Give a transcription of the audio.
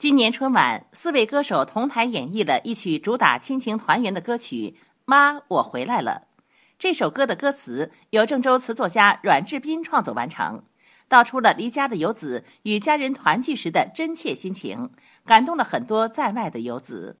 今年春晚四位歌手同台演绎了一曲主打亲情团圆的歌曲妈我回来了。这首歌的歌词由郑州词作家阮志斌创作完成。道出了离家的游子与家人团聚时的真切心情感动了很多在外的游子。